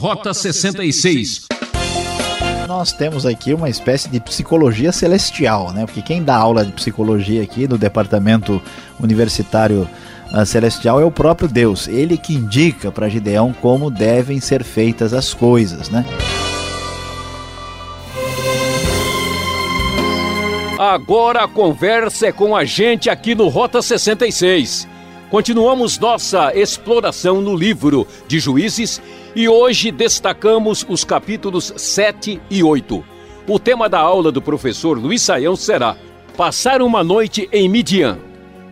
Rota 66. Nós temos aqui uma espécie de psicologia celestial, né? Porque quem dá aula de psicologia aqui no departamento universitário uh, celestial é o próprio Deus. Ele que indica para Gideão como devem ser feitas as coisas, né? Agora a conversa é com a gente aqui no Rota 66. Continuamos nossa exploração no livro de Juízes e hoje destacamos os capítulos 7 e 8. O tema da aula do professor Luiz Saião será Passar uma noite em Midian.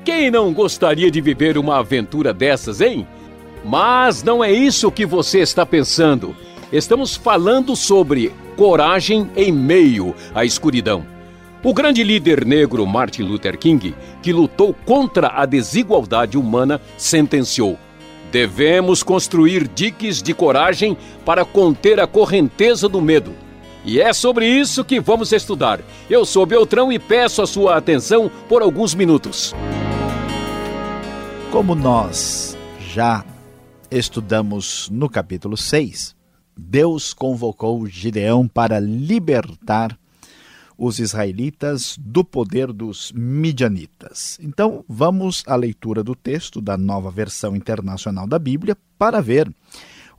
Quem não gostaria de viver uma aventura dessas, hein? Mas não é isso que você está pensando. Estamos falando sobre coragem em meio à escuridão. O grande líder negro Martin Luther King, que lutou contra a desigualdade humana, sentenciou: Devemos construir diques de coragem para conter a correnteza do medo. E é sobre isso que vamos estudar. Eu sou Beltrão e peço a sua atenção por alguns minutos. Como nós já estudamos no capítulo 6, Deus convocou Gideão para libertar os israelitas do poder dos midianitas. Então, vamos à leitura do texto da nova versão internacional da Bíblia para ver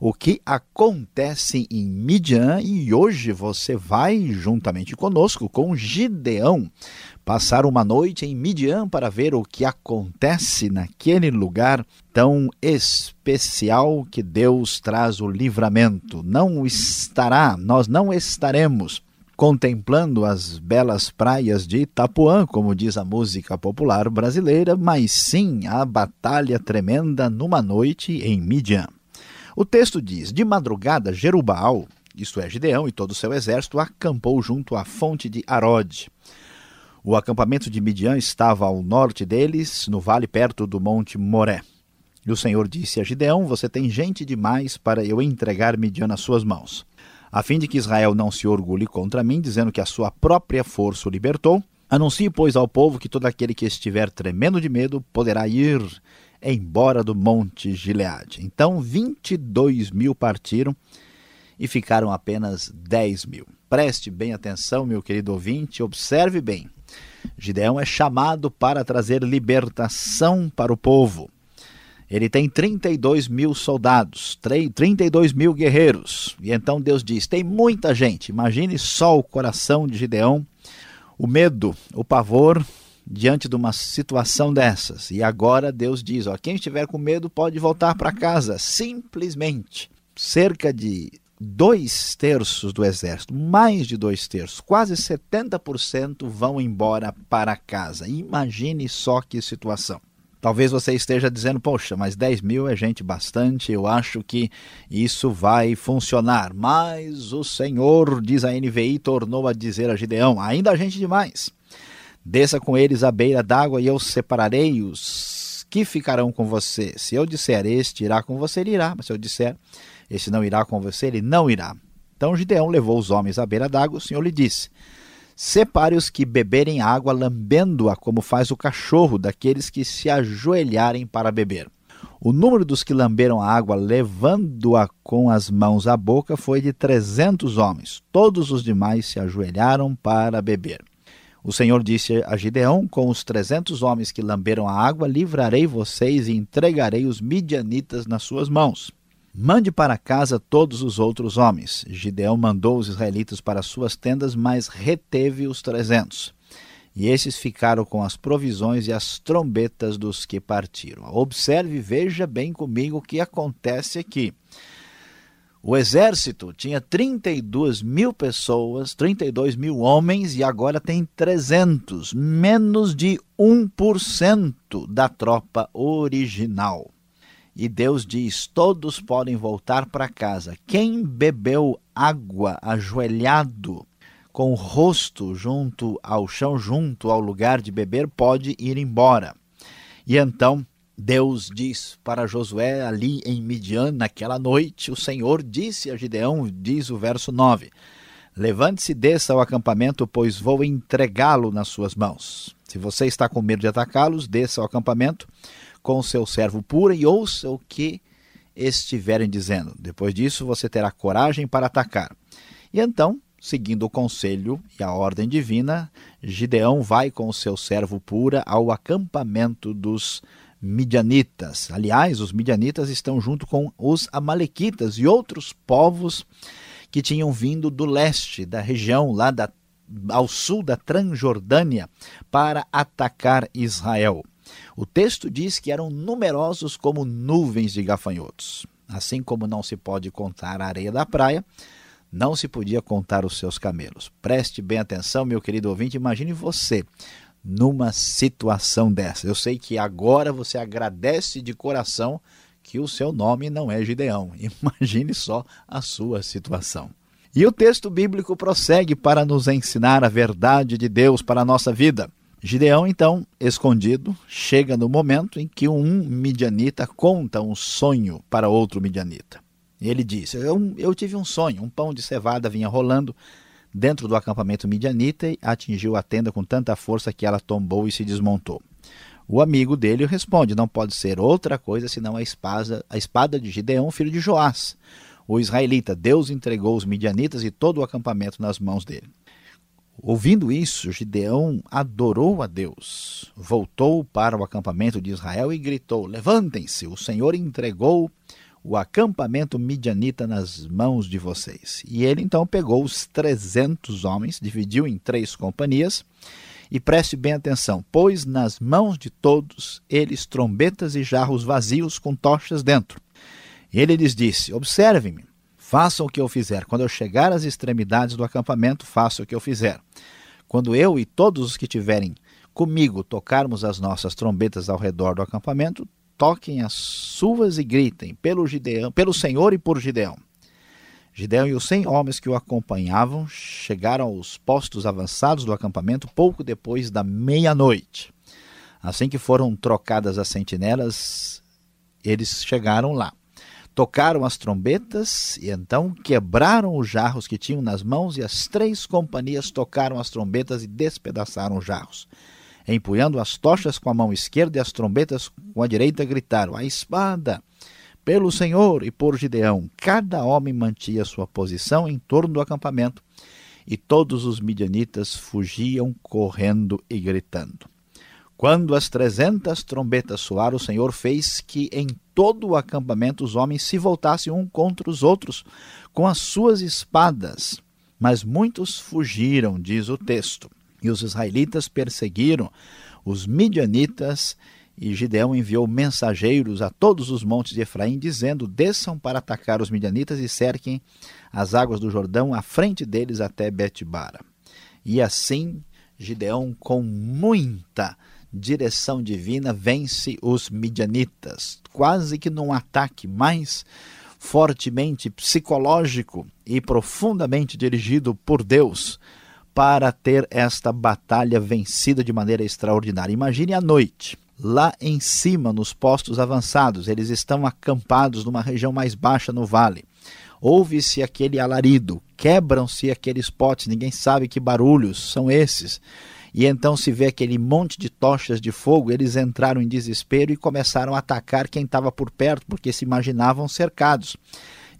o que acontece em Midian e hoje você vai juntamente conosco com Gideão passar uma noite em Midian para ver o que acontece naquele lugar tão especial que Deus traz o livramento. Não estará, nós não estaremos contemplando as belas praias de Itapuã, como diz a música popular brasileira, mas sim a batalha tremenda numa noite em Midian. O texto diz: De madrugada, Jerubaal, isto é, Gideão e todo o seu exército, acampou junto à fonte de Arode. O acampamento de Midian estava ao norte deles, no vale perto do monte Moré. E o Senhor disse a Gideão: Você tem gente demais para eu entregar Midian nas suas mãos a fim de que Israel não se orgulhe contra mim, dizendo que a sua própria força o libertou. Anuncie, pois, ao povo que todo aquele que estiver tremendo de medo poderá ir embora do monte Gileade. Então, 22 mil partiram e ficaram apenas 10 mil. Preste bem atenção, meu querido ouvinte, observe bem. Gideão é chamado para trazer libertação para o povo. Ele tem 32 mil soldados, 32 mil guerreiros. E então Deus diz: tem muita gente. Imagine só o coração de Gideão, o medo, o pavor diante de uma situação dessas. E agora Deus diz: ó, quem estiver com medo pode voltar para casa. Simplesmente. Cerca de dois terços do exército, mais de dois terços, quase 70% vão embora para casa. Imagine só que situação. Talvez você esteja dizendo, poxa, mas 10 mil é gente bastante, eu acho que isso vai funcionar. Mas o Senhor, diz a NVI, tornou a dizer a Gideão: ainda há gente demais. Desça com eles à beira d'água e eu separarei os que ficarão com você. Se eu disser este irá com você, ele irá. Mas se eu disser este não irá com você, ele não irá. Então Gideão levou os homens à beira d'água. O Senhor lhe disse: Separe os que beberem água lambendo-a, como faz o cachorro, daqueles que se ajoelharem para beber. O número dos que lamberam a água, levando-a com as mãos à boca, foi de trezentos homens. Todos os demais se ajoelharam para beber. O Senhor disse a Gideão: Com os trezentos homens que lamberam a água, livrarei vocês e entregarei os midianitas nas suas mãos. Mande para casa todos os outros homens. Gideão mandou os israelitas para suas tendas, mas reteve os trezentos. E esses ficaram com as provisões e as trombetas dos que partiram. Observe e veja bem comigo o que acontece aqui. O exército tinha 32 mil pessoas, 32 mil homens, e agora tem 300, menos de 1% da tropa original. E Deus diz: todos podem voltar para casa. Quem bebeu água ajoelhado, com o rosto junto ao chão, junto ao lugar de beber, pode ir embora. E então Deus diz para Josué ali em Midian, naquela noite, o Senhor disse a Gideão, diz o verso 9: Levante-se desça ao acampamento, pois vou entregá-lo nas suas mãos. Se você está com medo de atacá-los, desça ao acampamento com seu servo pura e ouça o que estiverem dizendo. Depois disso, você terá coragem para atacar. E então, seguindo o conselho e a ordem divina, Gideão vai com o seu servo Pura ao acampamento dos midianitas. Aliás, os midianitas estão junto com os amalequitas e outros povos que tinham vindo do leste, da região lá da, ao sul da Transjordânia, para atacar Israel. O texto diz que eram numerosos como nuvens de gafanhotos. Assim como não se pode contar a areia da praia, não se podia contar os seus camelos. Preste bem atenção, meu querido ouvinte, imagine você numa situação dessa. Eu sei que agora você agradece de coração que o seu nome não é Gideão. Imagine só a sua situação. E o texto bíblico prossegue para nos ensinar a verdade de Deus para a nossa vida. Gideão, então, escondido, chega no momento em que um midianita conta um sonho para outro midianita. Ele diz: eu, eu tive um sonho, um pão de cevada vinha rolando dentro do acampamento midianita e atingiu a tenda com tanta força que ela tombou e se desmontou. O amigo dele responde: Não pode ser outra coisa senão a espada, a espada de Gideão, filho de Joás. O israelita, Deus entregou os midianitas e todo o acampamento nas mãos dele. Ouvindo isso, Gideão adorou a Deus, voltou para o acampamento de Israel e gritou: Levantem-se, o Senhor entregou o acampamento midianita nas mãos de vocês. E ele então pegou os trezentos homens, dividiu em três companhias, e preste bem atenção, pôs nas mãos de todos eles trombetas e jarros vazios com tochas dentro. Ele lhes disse: Observem-me, Façam o que eu fizer. Quando eu chegar às extremidades do acampamento, façam o que eu fizer. Quando eu e todos os que tiverem comigo tocarmos as nossas trombetas ao redor do acampamento, toquem as suas e gritem pelo Gideão, pelo Senhor e por Gideão. Gideão e os cem homens que o acompanhavam chegaram aos postos avançados do acampamento pouco depois da meia-noite. Assim que foram trocadas as sentinelas, eles chegaram lá tocaram as trombetas e então quebraram os jarros que tinham nas mãos e as três companhias tocaram as trombetas e despedaçaram os jarros. Empunhando as tochas com a mão esquerda e as trombetas com a direita, gritaram: A espada! Pelo Senhor e por Gideão. Cada homem mantinha sua posição em torno do acampamento e todos os midianitas fugiam correndo e gritando. Quando as trezentas trombetas soaram, o Senhor fez que em todo o acampamento os homens se voltassem um contra os outros com as suas espadas. Mas muitos fugiram, diz o texto. E os israelitas perseguiram os midianitas, e Gideão enviou mensageiros a todos os montes de Efraim, dizendo: Desçam para atacar os midianitas e cerquem as águas do Jordão à frente deles até Betibara. E assim Gideão, com muita direção divina, vence os midianitas, quase que num ataque mais fortemente psicológico e profundamente dirigido por Deus para ter esta batalha vencida de maneira extraordinária. Imagine a noite, lá em cima, nos postos avançados, eles estão acampados numa região mais baixa no vale. Ouve-se aquele alarido, quebram-se aqueles potes, ninguém sabe que barulhos são esses e então se vê aquele monte de tochas de fogo, eles entraram em desespero e começaram a atacar quem estava por perto, porque se imaginavam cercados.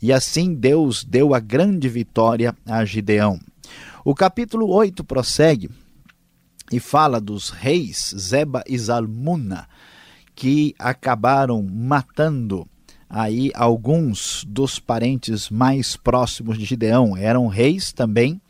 E assim Deus deu a grande vitória a Gideão. O capítulo 8 prossegue e fala dos reis Zeba e Zalmuna, que acabaram matando aí alguns dos parentes mais próximos de Gideão. Eram reis também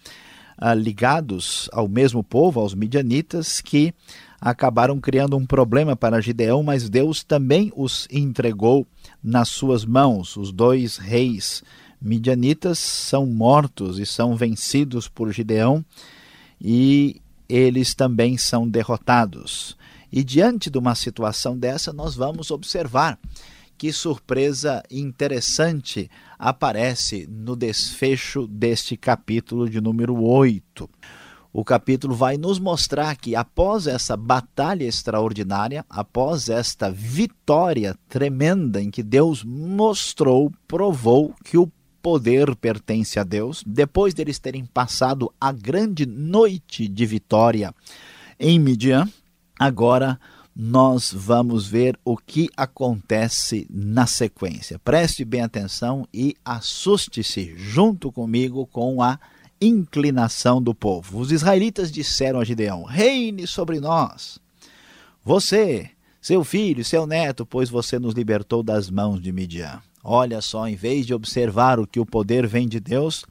ah, ligados ao mesmo povo, aos midianitas, que acabaram criando um problema para Gideão, mas Deus também os entregou nas suas mãos. Os dois reis midianitas são mortos e são vencidos por Gideão e eles também são derrotados. E diante de uma situação dessa, nós vamos observar que surpresa interessante aparece no desfecho deste capítulo de número 8. O capítulo vai nos mostrar que, após essa batalha extraordinária, após esta vitória tremenda em que Deus mostrou, provou que o poder pertence a Deus, depois deles terem passado a grande noite de vitória em Midian, agora nós vamos ver o que acontece na sequência. Preste bem atenção e assuste-se junto comigo com a inclinação do povo. Os israelitas disseram a Gideão: Reine sobre nós. Você, seu filho, seu neto, pois você nos libertou das mãos de Midian. Olha só, em vez de observar o que o poder vem de Deus,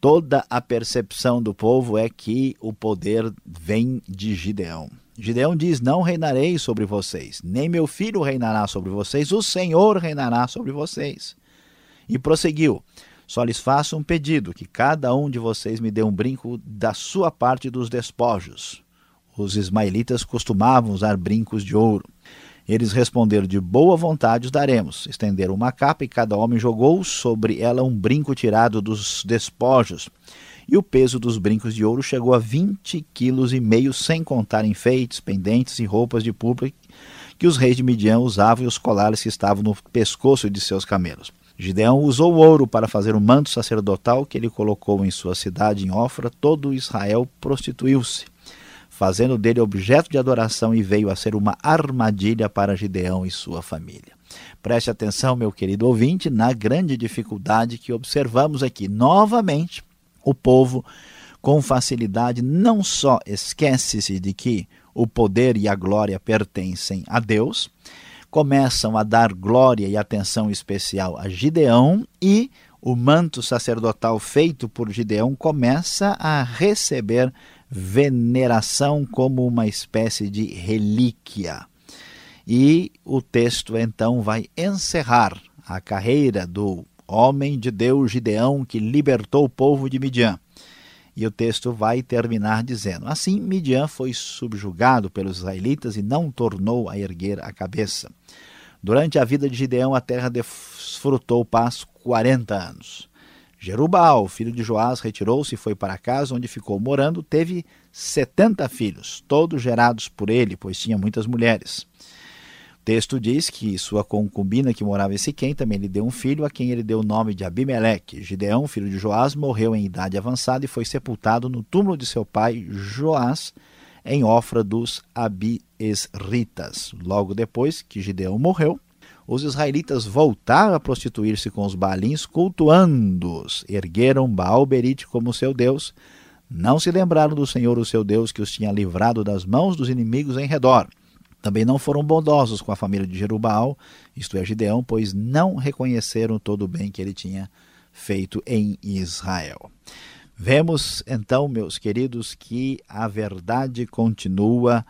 toda a percepção do povo é que o poder vem de Gideão. Gideão diz: Não reinarei sobre vocês, nem meu filho reinará sobre vocês, o Senhor reinará sobre vocês. E prosseguiu: Só lhes faço um pedido: que cada um de vocês me dê um brinco da sua parte dos despojos. Os ismaelitas costumavam usar brincos de ouro. Eles responderam: De boa vontade os daremos. Estenderam uma capa e cada homem jogou sobre ela um brinco tirado dos despojos e o peso dos brincos de ouro chegou a 20 quilos e meio, sem contar enfeites, pendentes e roupas de púrpura que os reis de Midian usavam e os colares que estavam no pescoço de seus camelos. Gideão usou o ouro para fazer o manto sacerdotal que ele colocou em sua cidade em Ofra. Todo Israel prostituiu-se, fazendo dele objeto de adoração e veio a ser uma armadilha para Gideão e sua família. Preste atenção, meu querido ouvinte, na grande dificuldade que observamos aqui. Novamente, o povo, com facilidade, não só esquece-se de que o poder e a glória pertencem a Deus, começam a dar glória e atenção especial a Gideão e o manto sacerdotal feito por Gideão começa a receber veneração como uma espécie de relíquia. E o texto então vai encerrar a carreira do homem de Deus Gideão que libertou o povo de Midian. E o texto vai terminar dizendo: Assim Midian foi subjugado pelos israelitas e não tornou a erguer a cabeça. Durante a vida de Gideão, a terra desfrutou paz 40 anos. Jerubal, filho de Joás, retirou-se e foi para casa, onde ficou morando. Teve 70 filhos, todos gerados por ele, pois tinha muitas mulheres texto diz que sua concubina que morava em Siquém também lhe deu um filho, a quem ele deu o nome de Abimeleque. Gideão, filho de Joás, morreu em idade avançada e foi sepultado no túmulo de seu pai Joás, em Ofra dos Abiesritas. Logo depois que Gideão morreu, os israelitas voltaram a prostituir-se com os balins, cultuando-os. Ergueram Baal-Berite como seu deus. Não se lembraram do Senhor, o seu Deus, que os tinha livrado das mãos dos inimigos em redor. Também não foram bondosos com a família de Jerubaal, isto é, Gideão, pois não reconheceram todo o bem que ele tinha feito em Israel. Vemos então, meus queridos, que a verdade continua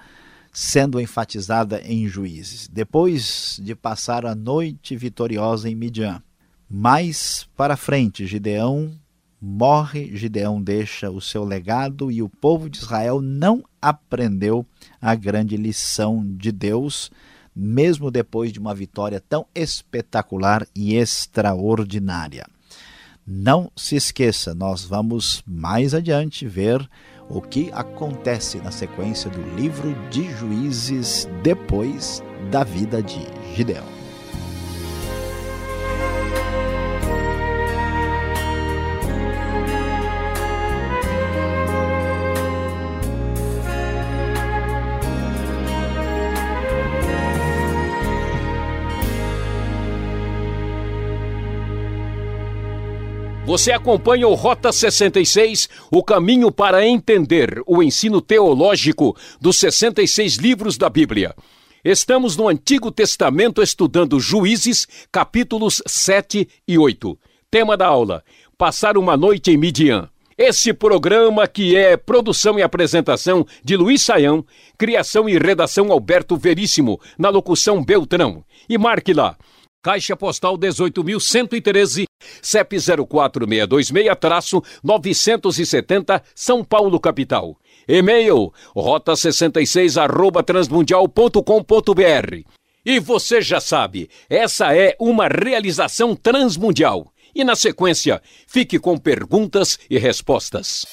sendo enfatizada em Juízes. Depois de passar a noite vitoriosa em Midian, mais para frente, Gideão morre, Gideão deixa o seu legado e o povo de Israel não aprendeu a grande lição de Deus, mesmo depois de uma vitória tão espetacular e extraordinária. Não se esqueça, nós vamos mais adiante ver o que acontece na sequência do livro de Juízes depois da vida de Gideão. Você acompanha o Rota 66, o caminho para entender o ensino teológico dos 66 livros da Bíblia. Estamos no Antigo Testamento estudando Juízes, capítulos 7 e 8. Tema da aula: Passar uma noite em Midian. Esse programa que é produção e apresentação de Luiz Saião, criação e redação Alberto Veríssimo, na locução Beltrão. E marque lá Caixa Postal 18.113, CEP 04626-970, São Paulo, capital. E-mail, rota66 arroba transmundial.com.br. E você já sabe, essa é uma realização transmundial. E na sequência, fique com perguntas e respostas.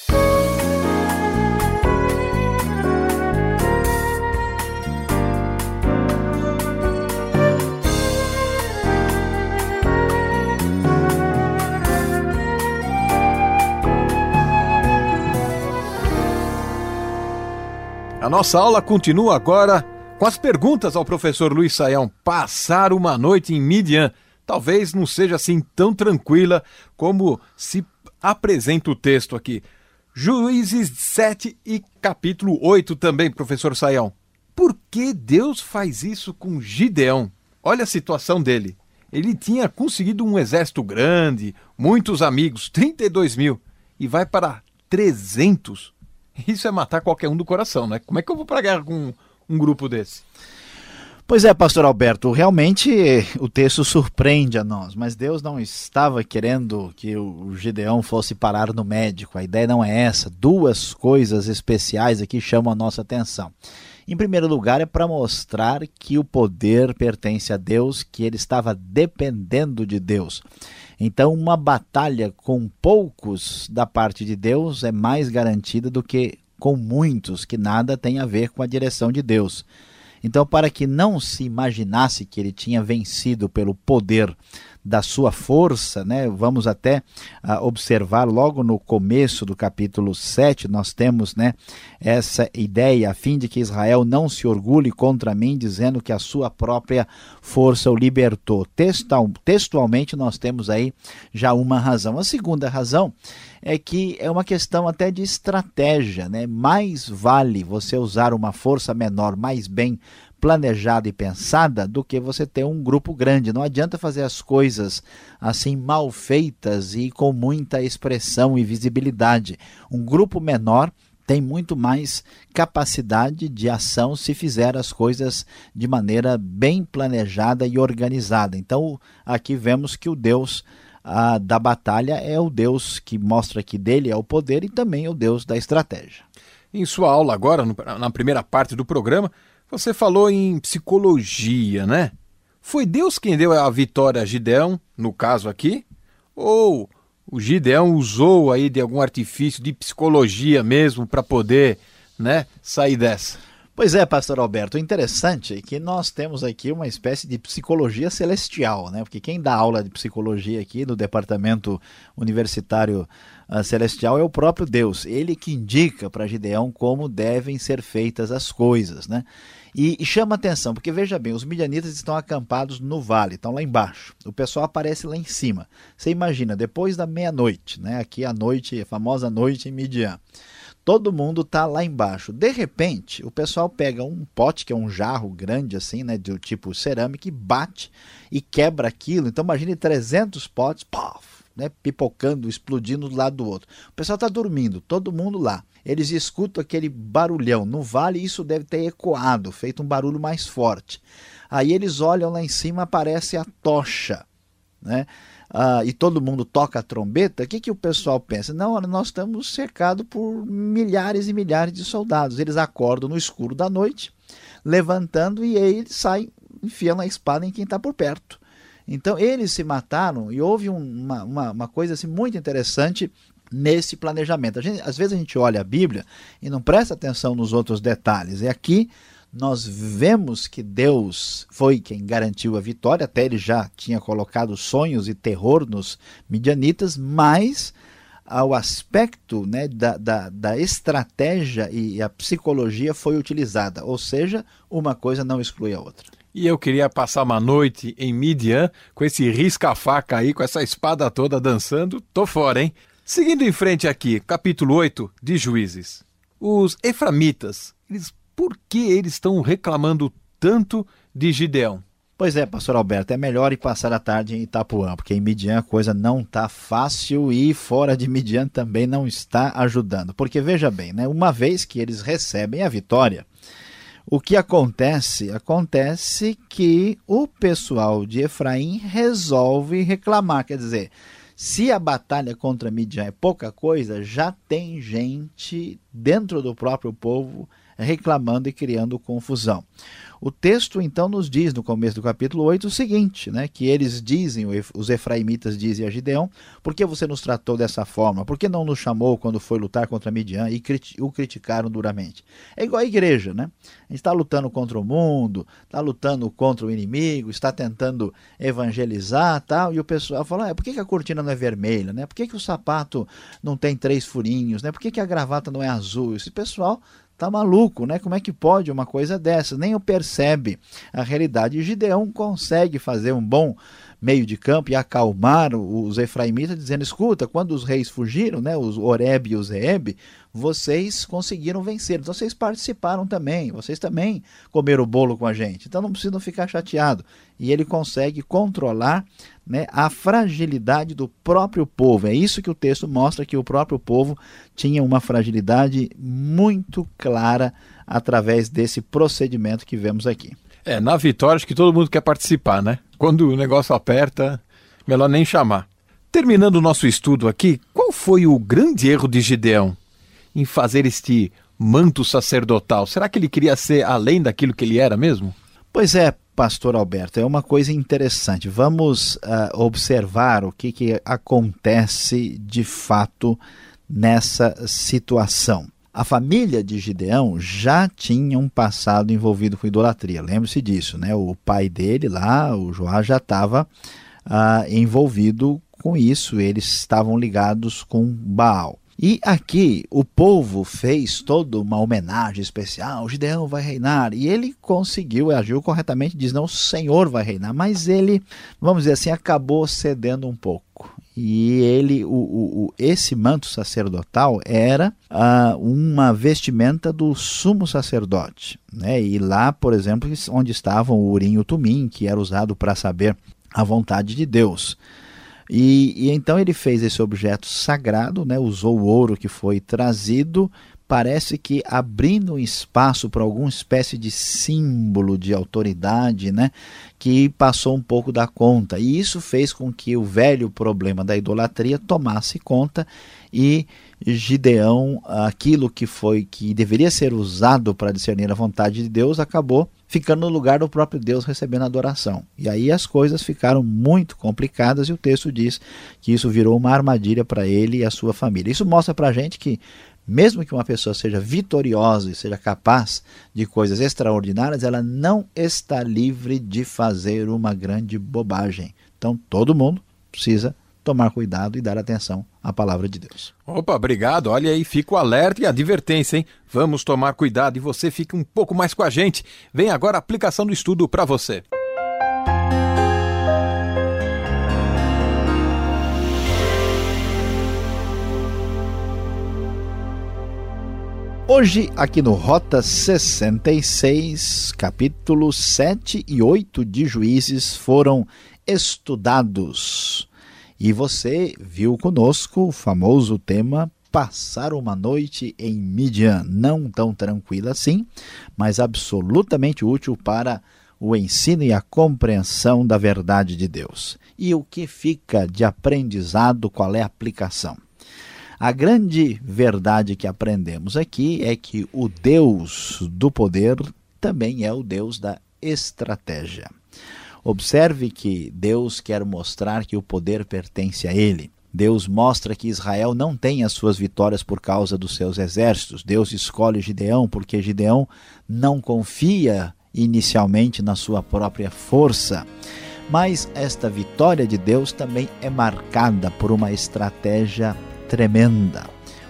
A nossa aula continua agora com as perguntas ao professor Luiz Saião. Passar uma noite em Midian talvez não seja assim tão tranquila como se apresenta o texto aqui. Juízes 7 e capítulo 8 também, professor Saião. Por que Deus faz isso com Gideão? Olha a situação dele. Ele tinha conseguido um exército grande, muitos amigos, 32 mil, e vai para 300. Isso é matar qualquer um do coração, né? Como é que eu vou para guerra com um grupo desse? Pois é, pastor Alberto, realmente o texto surpreende a nós, mas Deus não estava querendo que o Gideão fosse parar no médico. A ideia não é essa. Duas coisas especiais aqui chamam a nossa atenção. Em primeiro lugar, é para mostrar que o poder pertence a Deus, que ele estava dependendo de Deus. Então, uma batalha com poucos da parte de Deus é mais garantida do que com muitos que nada tem a ver com a direção de Deus. Então, para que não se imaginasse que ele tinha vencido pelo poder da sua força, né? Vamos até uh, observar logo no começo do capítulo 7, nós temos, né, essa ideia a fim de que Israel não se orgulhe contra mim, dizendo que a sua própria força o libertou. Textual, textualmente nós temos aí já uma razão. A segunda razão é que é uma questão até de estratégia, né? Mais vale você usar uma força menor mais bem planejada e pensada do que você ter um grupo grande. Não adianta fazer as coisas assim mal feitas e com muita expressão e visibilidade. Um grupo menor tem muito mais capacidade de ação se fizer as coisas de maneira bem planejada e organizada. Então, aqui vemos que o Deus da batalha é o Deus que mostra que dele é o poder e também é o Deus da estratégia. Em sua aula agora, na primeira parte do programa, você falou em psicologia, né? Foi Deus quem deu a vitória a Gideão, no caso aqui? Ou o Gideão usou aí de algum artifício de psicologia mesmo para poder, né, sair dessa? Pois é, pastor Alberto, o interessante é que nós temos aqui uma espécie de psicologia celestial, né? Porque quem dá aula de psicologia aqui no departamento universitário uh, celestial é o próprio Deus. Ele que indica para Gideão como devem ser feitas as coisas, né? E, e, chama atenção, porque veja bem, os midianitas estão acampados no vale, estão lá embaixo. O pessoal aparece lá em cima. Você imagina, depois da meia-noite, né? Aqui a noite, a famosa noite em Midian. Todo mundo está lá embaixo. De repente, o pessoal pega um pote, que é um jarro grande assim, né, do tipo cerâmica, e bate e quebra aquilo. Então imagine 300 potes, puff, né, pipocando, explodindo do lado do outro. O pessoal está dormindo, todo mundo lá eles escutam aquele barulhão. No vale, isso deve ter ecoado, feito um barulho mais forte. Aí eles olham lá em cima, aparece a tocha. Né? Ah, e todo mundo toca a trombeta, o que, que o pessoal pensa? Não, nós estamos cercados por milhares e milhares de soldados. Eles acordam no escuro da noite, levantando, e aí eles saem enfiando a espada em quem está por perto. Então eles se mataram e houve uma, uma, uma coisa assim, muito interessante nesse planejamento. Gente, às vezes a gente olha a Bíblia e não presta atenção nos outros detalhes. E aqui nós vemos que Deus foi quem garantiu a vitória, até ele já tinha colocado sonhos e terror nos midianitas, mas ao aspecto né, da, da, da estratégia e a psicologia foi utilizada, ou seja, uma coisa não exclui a outra. E eu queria passar uma noite em Midian com esse risca-faca aí, com essa espada toda dançando. Tô fora, hein? Seguindo em frente aqui, capítulo 8 de Juízes. Os eframitas, eles, por que eles estão reclamando tanto de Gideão? Pois é, pastor Alberto, é melhor ir passar a tarde em Itapuã, porque em Midian a coisa não está fácil e fora de Midian também não está ajudando. Porque veja bem, né, uma vez que eles recebem a vitória, o que acontece? Acontece que o pessoal de Efraim resolve reclamar, quer dizer, se a batalha contra Midian é pouca coisa, já tem gente dentro do próprio povo reclamando e criando confusão. O texto então nos diz no começo do capítulo 8 o seguinte, né, que eles dizem, os efraimitas dizem a Gideão, por que você nos tratou dessa forma? Por que não nos chamou quando foi lutar contra Midian e o criticaram duramente? É igual a igreja, né? A gente está lutando contra o mundo, está lutando contra o inimigo, está tentando evangelizar tal, e o pessoal fala, ah, por que, que a cortina não é vermelha? Né? Por que, que o sapato não tem três furinhos? Né? Por que, que a gravata não é azul? Esse pessoal tá maluco, né? Como é que pode uma coisa dessa? Nem o percebe a realidade. E Gideão consegue fazer um bom meio de campo e acalmar os efraimitas, dizendo: escuta, quando os reis fugiram, né, os Oreb e os Reeb, vocês conseguiram vencer. Então vocês participaram também, vocês também comeram o bolo com a gente. Então não precisam ficar chateados. E ele consegue controlar né, a fragilidade do próprio povo. É isso que o texto mostra que o próprio povo tinha uma fragilidade muito clara através desse procedimento que vemos aqui. É, na vitória acho que todo mundo quer participar, né? Quando o negócio aperta, melhor nem chamar. Terminando o nosso estudo aqui, qual foi o grande erro de Gideão em fazer este manto sacerdotal? Será que ele queria ser além daquilo que ele era mesmo? Pois é, pastor Alberto, é uma coisa interessante. Vamos uh, observar o que, que acontece de fato nessa situação. A família de Gideão já tinha um passado envolvido com idolatria. Lembre-se disso, né? O pai dele lá, o Joá, já estava ah, envolvido com isso. Eles estavam ligados com Baal. E aqui o povo fez toda uma homenagem especial, Gideão vai reinar, e ele conseguiu, agiu corretamente, diz, não, o Senhor vai reinar, mas ele, vamos dizer assim, acabou cedendo um pouco. E ele, o, o, esse manto sacerdotal era ah, uma vestimenta do sumo sacerdote. Né? E lá, por exemplo, onde estavam o urim e o tumim, que era usado para saber a vontade de Deus. E, e, então ele fez esse objeto sagrado, né, usou o ouro que foi trazido, parece que abrindo um espaço para alguma espécie de símbolo de autoridade, né, que passou um pouco da conta. E isso fez com que o velho problema da idolatria tomasse conta e Gideão, aquilo que foi que deveria ser usado para discernir a vontade de Deus, acabou ficando no lugar do próprio Deus recebendo adoração. E aí as coisas ficaram muito complicadas e o texto diz que isso virou uma armadilha para ele e a sua família. Isso mostra para a gente que mesmo que uma pessoa seja vitoriosa e seja capaz de coisas extraordinárias, ela não está livre de fazer uma grande bobagem. Então todo mundo precisa tomar cuidado e dar atenção à palavra de Deus. Opa, obrigado. Olha aí, fica o alerta e a advertência, hein? Vamos tomar cuidado e você fica um pouco mais com a gente. Vem agora a aplicação do estudo para você. Hoje, aqui no Rota 66, capítulos 7 e 8 de Juízes foram estudados. E você viu conosco o famoso tema Passar uma noite em Midian. Não tão tranquila assim, mas absolutamente útil para o ensino e a compreensão da verdade de Deus. E o que fica de aprendizado, qual é a aplicação? A grande verdade que aprendemos aqui é que o Deus do poder também é o Deus da estratégia. Observe que Deus quer mostrar que o poder pertence a Ele. Deus mostra que Israel não tem as suas vitórias por causa dos seus exércitos. Deus escolhe Gideão porque Gideão não confia inicialmente na sua própria força. Mas esta vitória de Deus também é marcada por uma estratégia tremenda.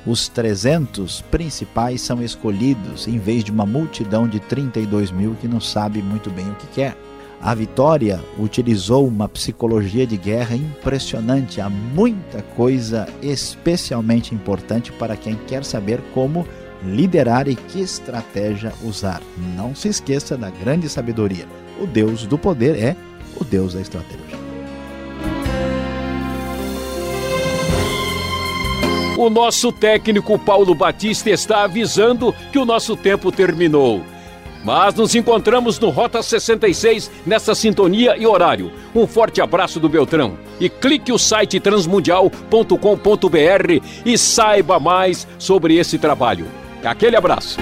Os 300 principais são escolhidos em vez de uma multidão de 32 mil que não sabe muito bem o que quer. A Vitória utilizou uma psicologia de guerra impressionante. Há muita coisa especialmente importante para quem quer saber como liderar e que estratégia usar. Não se esqueça da grande sabedoria. O Deus do poder é o Deus da estratégia. O nosso técnico Paulo Batista está avisando que o nosso tempo terminou. Mas nos encontramos no Rota 66 nessa sintonia e horário. Um forte abraço do Beltrão. E clique o site transmundial.com.br e saiba mais sobre esse trabalho. Aquele abraço.